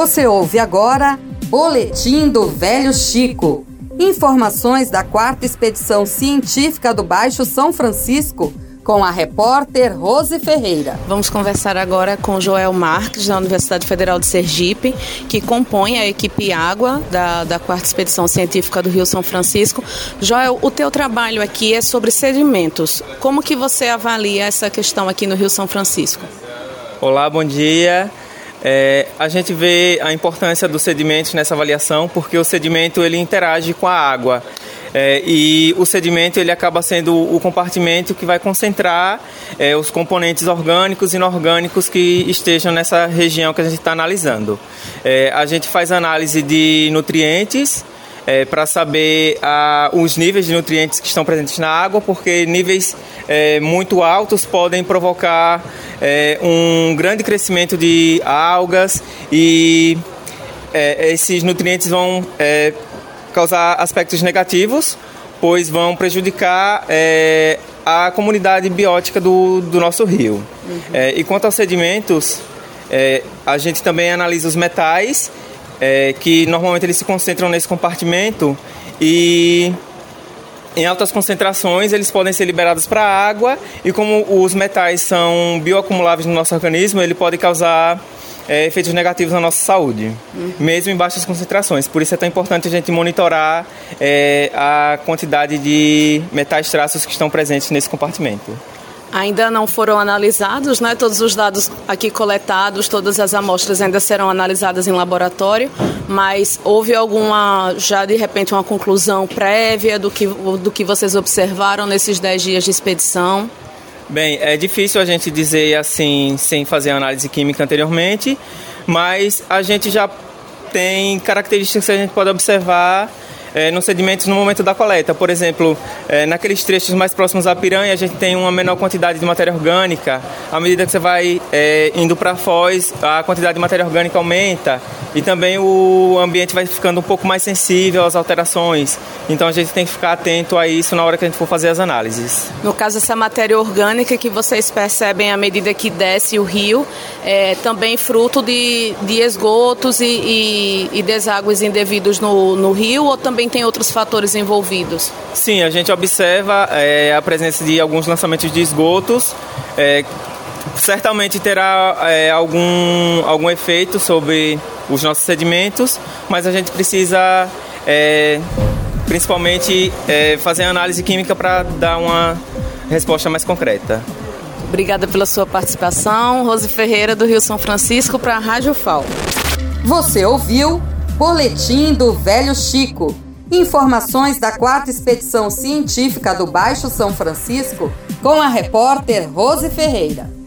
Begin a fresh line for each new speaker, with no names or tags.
Você ouve agora Boletim do Velho Chico. Informações da quarta expedição científica do Baixo São Francisco com a repórter Rose Ferreira.
Vamos conversar agora com Joel Marques, da Universidade Federal de Sergipe, que compõe a equipe Água da, da quarta expedição científica do Rio São Francisco. Joel, o teu trabalho aqui é sobre sedimentos. Como que você avalia essa questão aqui no Rio São Francisco?
Olá, bom dia. É, a gente vê a importância dos sedimentos nessa avaliação porque o sedimento ele interage com a água é, e o sedimento ele acaba sendo o compartimento que vai concentrar é, os componentes orgânicos e inorgânicos que estejam nessa região que a gente está analisando. É, a gente faz análise de nutrientes é, para saber a, os níveis de nutrientes que estão presentes na água, porque níveis é, muito altos podem provocar é, um grande crescimento de algas e é, esses nutrientes vão é, causar aspectos negativos, pois vão prejudicar é, a comunidade biótica do, do nosso rio. Uhum. e quanto aos sedimentos, a gente também analisa os metais é, que normalmente eles se concentram nesse compartimento e em altas concentrações eles podem ser liberados para a água e como os metais são bioacumuláveis no nosso organismo, ele pode causar é, efeitos negativos na nossa saúde, uhum. mesmo em baixas concentrações. Por isso é tão importante a gente monitorar é, a quantidade de metais traços que estão presentes nesse compartimento.
Ainda não foram analisados, né? Todos os dados aqui coletados, todas as amostras ainda serão analisadas em laboratório, mas houve alguma, já de repente, uma conclusão prévia do que, do que vocês observaram nesses 10 dias de expedição?
Bem, é difícil a gente dizer assim, sem fazer análise química anteriormente, mas a gente já tem características que a gente pode observar é, nos sedimentos no momento da coleta. Por exemplo, é, naqueles trechos mais próximos à piranha, a gente tem uma menor quantidade de matéria orgânica. À medida que você vai é, indo para a foz, a quantidade de matéria orgânica aumenta e também o ambiente vai ficando um pouco mais sensível às alterações. Então a gente tem que ficar atento a isso na hora que a gente for fazer as análises.
No caso, essa matéria orgânica que vocês percebem à medida que desce o rio, é também fruto de, de esgotos e, e, e indevidos no, no rio ou também tem outros fatores envolvidos?
Sim, a gente observa é, a presença de alguns lançamentos de esgotos. É, certamente terá é, algum, algum efeito sobre os nossos sedimentos, mas a gente precisa é, principalmente é, fazer análise química para dar uma resposta mais concreta.
Obrigada pela sua participação. Rose Ferreira, do Rio São Francisco, para a Rádio FAO.
Você ouviu Boletim do Velho Chico. Informações da quarta expedição científica do Baixo São Francisco com a repórter Rose Ferreira.